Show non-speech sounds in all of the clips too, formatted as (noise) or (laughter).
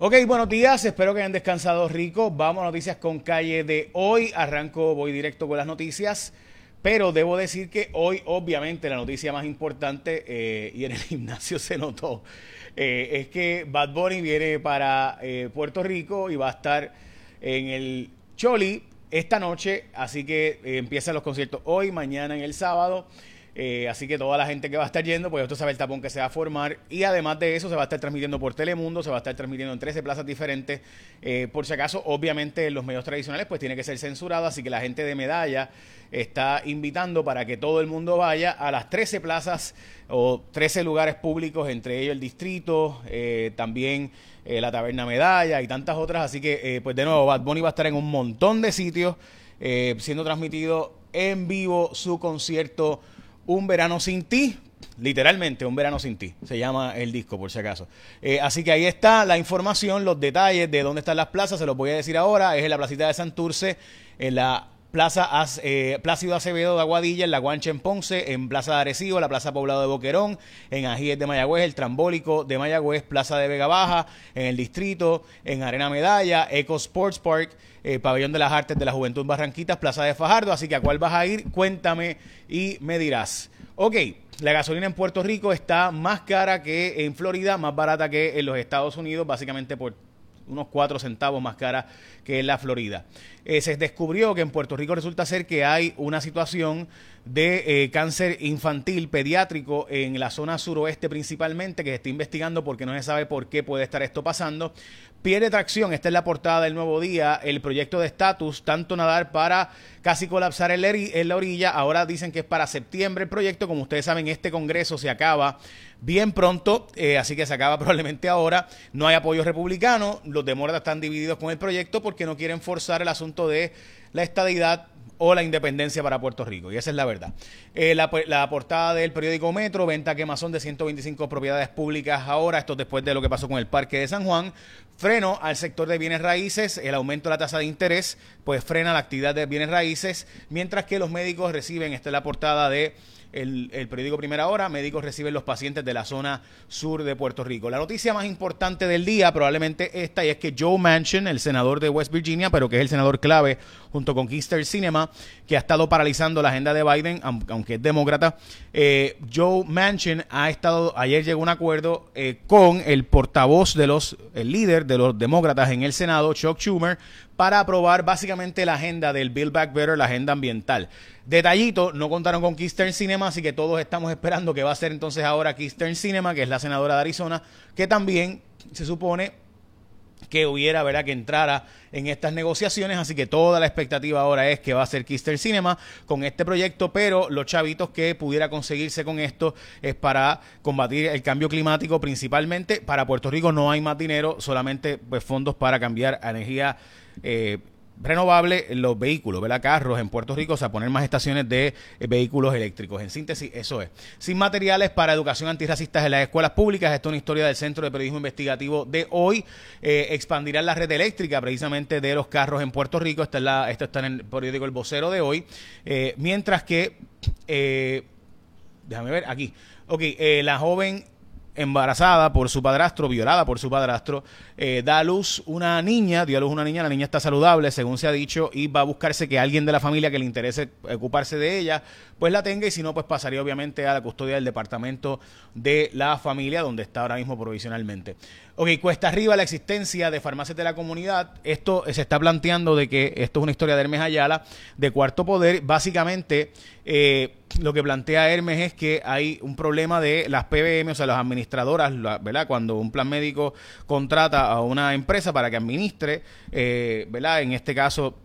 Ok, buenos días, espero que hayan descansado rico. Vamos a noticias con calle de hoy. Arranco, voy directo con las noticias. Pero debo decir que hoy, obviamente, la noticia más importante, eh, y en el (laughs) gimnasio se notó, eh, es que Bad Bunny viene para eh, Puerto Rico y va a estar en el Choli esta noche. Así que empiezan los conciertos hoy, mañana en el sábado. Eh, así que toda la gente que va a estar yendo, pues esto sabe el tapón que se va a formar. Y además de eso, se va a estar transmitiendo por Telemundo, se va a estar transmitiendo en 13 plazas diferentes. Eh, por si acaso, obviamente, en los medios tradicionales, pues tiene que ser censurado. Así que la gente de Medalla está invitando para que todo el mundo vaya a las 13 plazas o 13 lugares públicos, entre ellos el distrito, eh, también la Taberna Medalla y tantas otras. Así que, pues de nuevo, Bad Bunny va a estar en un montón de sitios siendo transmitido en vivo su concierto un verano sin ti, literalmente un verano sin ti, se llama el disco por si acaso. Eh, así que ahí está la información, los detalles de dónde están las plazas, se los voy a decir ahora, es en la placita de Santurce, en la Plaza eh, Plácido Acevedo de Aguadilla, en la Guancha en Ponce, en Plaza de Arecibo, la Plaza Poblado de Boquerón, en Ajíes de Mayagüez, el Trambólico de Mayagüez, Plaza de Vega Baja, en el Distrito, en Arena Medalla, Eco Sports Park, eh, Pabellón de las Artes de la Juventud Barranquitas, Plaza de Fajardo. Así que a cuál vas a ir, cuéntame y me dirás. Ok, la gasolina en Puerto Rico está más cara que en Florida, más barata que en los Estados Unidos, básicamente por unos 4 centavos más cara que en la Florida. Eh, se descubrió que en Puerto Rico resulta ser que hay una situación de eh, cáncer infantil pediátrico en la zona suroeste principalmente, que se está investigando porque no se sabe por qué puede estar esto pasando. Pierde tracción, esta es la portada del nuevo día, el proyecto de estatus, tanto nadar para casi colapsar en la orilla, ahora dicen que es para septiembre el proyecto, como ustedes saben, este Congreso se acaba bien pronto, eh, así que se acaba (laughs) probablemente ahora, no hay apoyo republicano, los demócratas están divididos con el proyecto porque no quieren forzar el asunto de la estadidad o la independencia para Puerto Rico. Y esa es la verdad. Eh, la, portada del periódico Metro, venta quemazón de 125 propiedades públicas ahora, esto después de lo que pasó con el Parque de San Juan. Freno al sector de bienes raíces, el aumento de la tasa de interés, pues frena la actividad de bienes raíces, mientras que los médicos reciben, esta es la portada de el, periódico Primera Hora, médicos reciben los pacientes de la zona sur de Puerto Rico. La noticia más importante del día, probablemente esta, y es que Joe Manchin, el senador de West Virginia, pero que es el senador clave junto con Kister Cinema, que ha estado paralizando la agenda de Biden, aunque es demócrata, eh, Joe Manchin ha estado, ayer llegó a un acuerdo eh, con el portavoz de los, el líder de los demócratas en el Senado, Chuck Schumer, para aprobar básicamente la agenda del Build Back Better, la agenda ambiental. Detallito, no contaron con Keystern Cinema, así que todos estamos esperando que va a ser entonces ahora Keystern Cinema, que es la senadora de Arizona, que también se supone que hubiera, ¿verdad?, que entrara en estas negociaciones, así que toda la expectativa ahora es que va a ser Kister Cinema con este proyecto, pero los chavitos que pudiera conseguirse con esto es para combatir el cambio climático principalmente. Para Puerto Rico no hay más dinero, solamente pues, fondos para cambiar energía eh, renovable los vehículos, ¿verdad? Carros en Puerto Rico, o sea, poner más estaciones de eh, vehículos eléctricos. En síntesis, eso es. Sin materiales para educación antirracista en las escuelas públicas. Esto es una historia del Centro de Periodismo Investigativo de hoy. Eh, expandirán la red eléctrica precisamente de los carros en Puerto Rico. Esta la, esto está en el periódico El Vocero de hoy. mientras que, déjame ver, aquí. Ok, la joven embarazada por su padrastro, violada por su padrastro, eh, da a luz una niña, dio a luz una niña, la niña está saludable, según se ha dicho, y va a buscarse que alguien de la familia que le interese ocuparse de ella, pues la tenga, y si no, pues pasaría obviamente a la custodia del departamento de la familia, donde está ahora mismo provisionalmente. Ok, cuesta arriba la existencia de farmacias de la comunidad. Esto se está planteando de que esto es una historia de Hermes Ayala, de Cuarto Poder. Básicamente, eh, lo que plantea Hermes es que hay un problema de las PBM, o sea, las administradoras, ¿verdad? Cuando un plan médico contrata a una empresa para que administre, eh, ¿verdad? En este caso,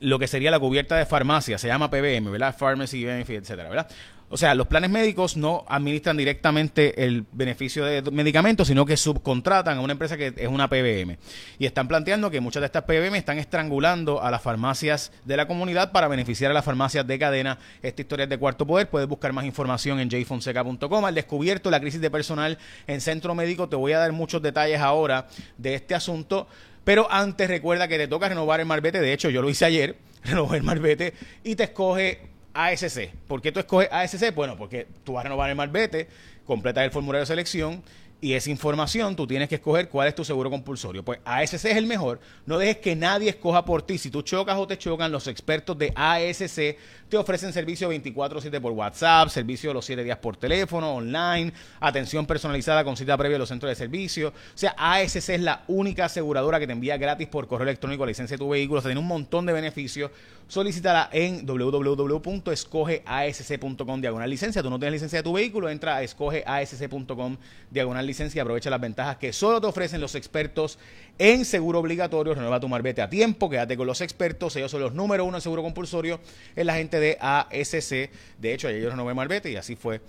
lo que sería la cubierta de farmacia, se llama PBM, ¿verdad? Pharmacy Benefit, etcétera, ¿verdad? O sea, los planes médicos no administran directamente el beneficio de medicamentos, sino que subcontratan a una empresa que es una PBM. Y están planteando que muchas de estas PBM están estrangulando a las farmacias de la comunidad para beneficiar a las farmacias de cadena. Esta historia es de Cuarto Poder. Puedes buscar más información en jfonseca.com. Al descubierto la crisis de personal en centro médico, te voy a dar muchos detalles ahora de este asunto. Pero antes recuerda que te toca renovar el marbete. De hecho, yo lo hice ayer, (laughs) renové el marbete y te escoge ASC. ¿Por qué tú escoges ASC? Bueno, porque tú vas a renovar el malvete, completas el formulario de selección y esa información tú tienes que escoger cuál es tu seguro compulsorio. Pues ASC es el mejor. No dejes que nadie escoja por ti. Si tú chocas o te chocan, los expertos de ASC te ofrecen servicio 24/7 por WhatsApp, servicio los 7 días por teléfono, online, atención personalizada con cita previa en los centros de servicio. O sea, ASC es la única aseguradora que te envía gratis por correo electrónico la licencia de tu vehículo. O tiene un montón de beneficios. Solicítala en www.escogeasc.com diagonal licencia. Tú no tienes licencia de tu vehículo, entra a escogeasc.com diagonal licencia y aprovecha las ventajas que solo te ofrecen los expertos en seguro obligatorio. Renueva tu marbete a tiempo, quédate con los expertos. Ellos son los número uno en seguro compulsorio. Es la gente de ASC. De hecho, ayer yo renové marbete y así fue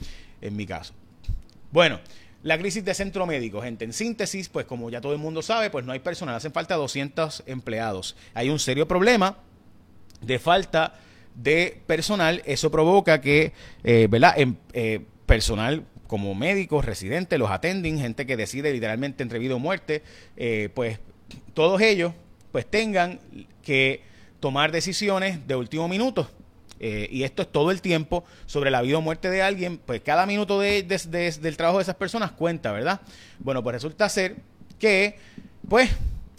en mi caso. Bueno. La crisis de centro médico, gente, en síntesis, pues como ya todo el mundo sabe, pues no hay personal, hacen falta 200 empleados. Hay un serio problema de falta de personal, eso provoca que, eh, ¿verdad? En, eh, personal como médicos, residentes, los attending, gente que decide literalmente entre vida o muerte, eh, pues todos ellos pues tengan que tomar decisiones de último minuto. Eh, y esto es todo el tiempo sobre la vida o muerte de alguien, pues cada minuto de, del trabajo de esas personas cuenta, ¿verdad? Bueno, pues resulta ser que, pues,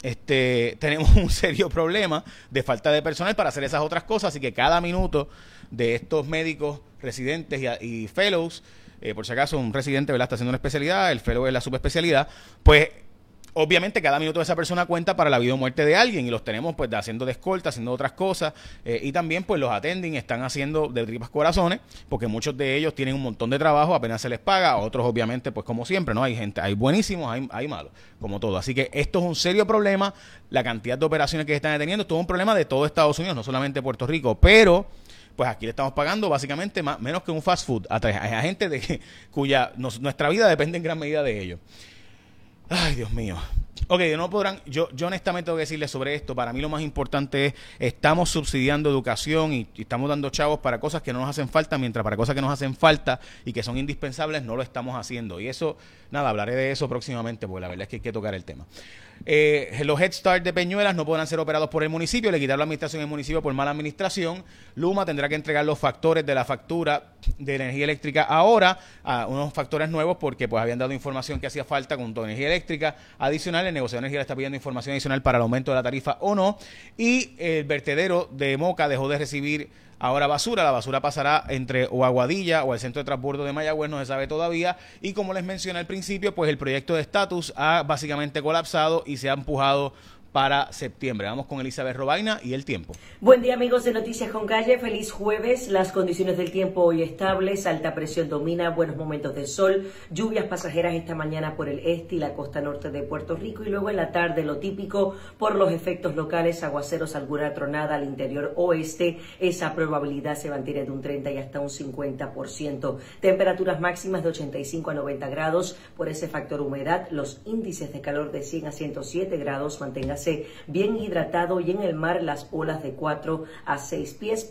este, (laughs) tenemos un serio problema de falta de personal para hacer esas otras cosas, así que cada minuto de estos médicos residentes y fellows eh, por si acaso un residente ¿verdad? está haciendo una especialidad, el fellow es la subespecialidad, pues obviamente cada minuto de esa persona cuenta para la vida o muerte de alguien y los tenemos pues haciendo de escolta, haciendo otras cosas eh, y también pues los attending están haciendo de tripas corazones porque muchos de ellos tienen un montón de trabajo, apenas se les paga, otros obviamente pues como siempre, ¿no? Hay gente, hay buenísimos, hay, hay malos, como todo. Así que esto es un serio problema, la cantidad de operaciones que se están deteniendo, esto es un problema de todo Estados Unidos, no solamente Puerto Rico, pero pues aquí le estamos pagando básicamente más, menos que un fast food a, gente de cuya nuestra vida depende en gran medida de ellos. Ay, Dios mío. Ok, no podrán, yo, yo honestamente tengo que decirles sobre esto, para mí lo más importante es, estamos subsidiando educación y, estamos dando chavos para cosas que no nos hacen falta, mientras para cosas que nos hacen falta y que son indispensables no lo estamos haciendo. Y eso, nada, hablaré de eso próximamente, porque la verdad es que hay que tocar el tema. Eh, los Head Start de Peñuelas no podrán ser operados por el municipio, le quitaron la administración del municipio por mala administración. Luma tendrá que entregar los factores de la factura de energía eléctrica ahora, a unos factores nuevos porque pues habían dado información que hacía falta con toda energía eléctrica adicional. El negocio de energía le está pidiendo información adicional para el aumento de la tarifa o no. Y el vertedero de Moca dejó de recibir Ahora basura, la basura pasará entre o Aguadilla o el centro de transbordo de Mayagüez, no se sabe todavía. Y como les mencioné al principio, pues el proyecto de estatus ha básicamente colapsado y se ha empujado para septiembre. Vamos con Elizabeth Robaina y el tiempo. Buen día amigos de Noticias con Calle, feliz jueves. Las condiciones del tiempo hoy estables, alta presión domina, buenos momentos de sol, lluvias pasajeras esta mañana por el este y la costa norte de Puerto Rico y luego en la tarde lo típico por los efectos locales, aguaceros, alguna tronada al interior oeste. Esa probabilidad se mantiene de un 30 y hasta un 50%. Temperaturas máximas de 85 a 90 grados por ese factor humedad. Los índices de calor de 100 a 107 grados. Manténgase bien hidratado y en el mar las olas de 4 a 6 pies.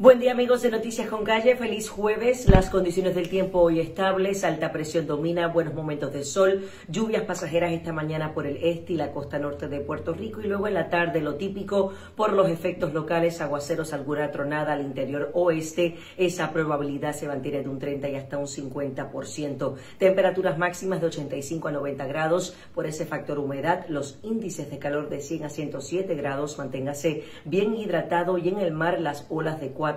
Buen día amigos de Noticias con Calle, feliz jueves. Las condiciones del tiempo hoy estables, alta presión domina, buenos momentos de sol, lluvias pasajeras esta mañana por el este y la costa norte de Puerto Rico. Y luego en la tarde lo típico por los efectos locales, aguaceros, alguna tronada al interior oeste. Esa probabilidad se mantiene de un 30 y hasta un 50%. Temperaturas máximas de 85 a 90 grados. Por ese factor humedad, los índices de calor de 100 a 107 grados, manténgase bien hidratado y en el mar las olas de 4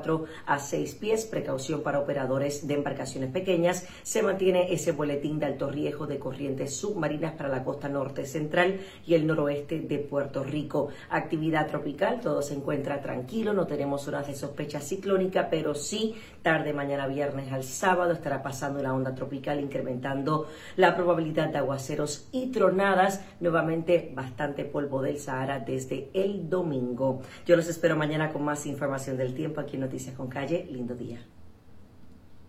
a 6 pies. Precaución para operadores de embarcaciones pequeñas. Se mantiene ese boletín de alto riesgo de corrientes submarinas para la costa norte central y el noroeste de Puerto Rico. Actividad tropical, todo se encuentra tranquilo, no tenemos zonas de sospecha ciclónica, pero sí tarde mañana viernes al sábado estará pasando la onda tropical incrementando la probabilidad de aguaceros y tronadas, nuevamente bastante polvo del Sahara desde el domingo. Yo los espero mañana con más información del tiempo aquí en Noticias con Calle. Lindo día.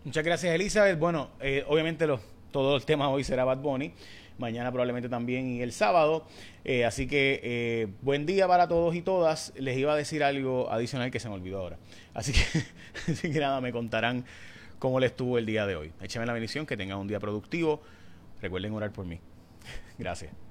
Muchas gracias, Elizabeth. Bueno, eh, obviamente todo el tema hoy será Bad Bunny. Mañana probablemente también y el sábado. Eh, así que eh, buen día para todos y todas. Les iba a decir algo adicional que se me olvidó ahora. Así que, (laughs) así que nada, me contarán cómo les estuvo el día de hoy. Écheme la bendición, que tengan un día productivo. Recuerden orar por mí. (laughs) Gracias.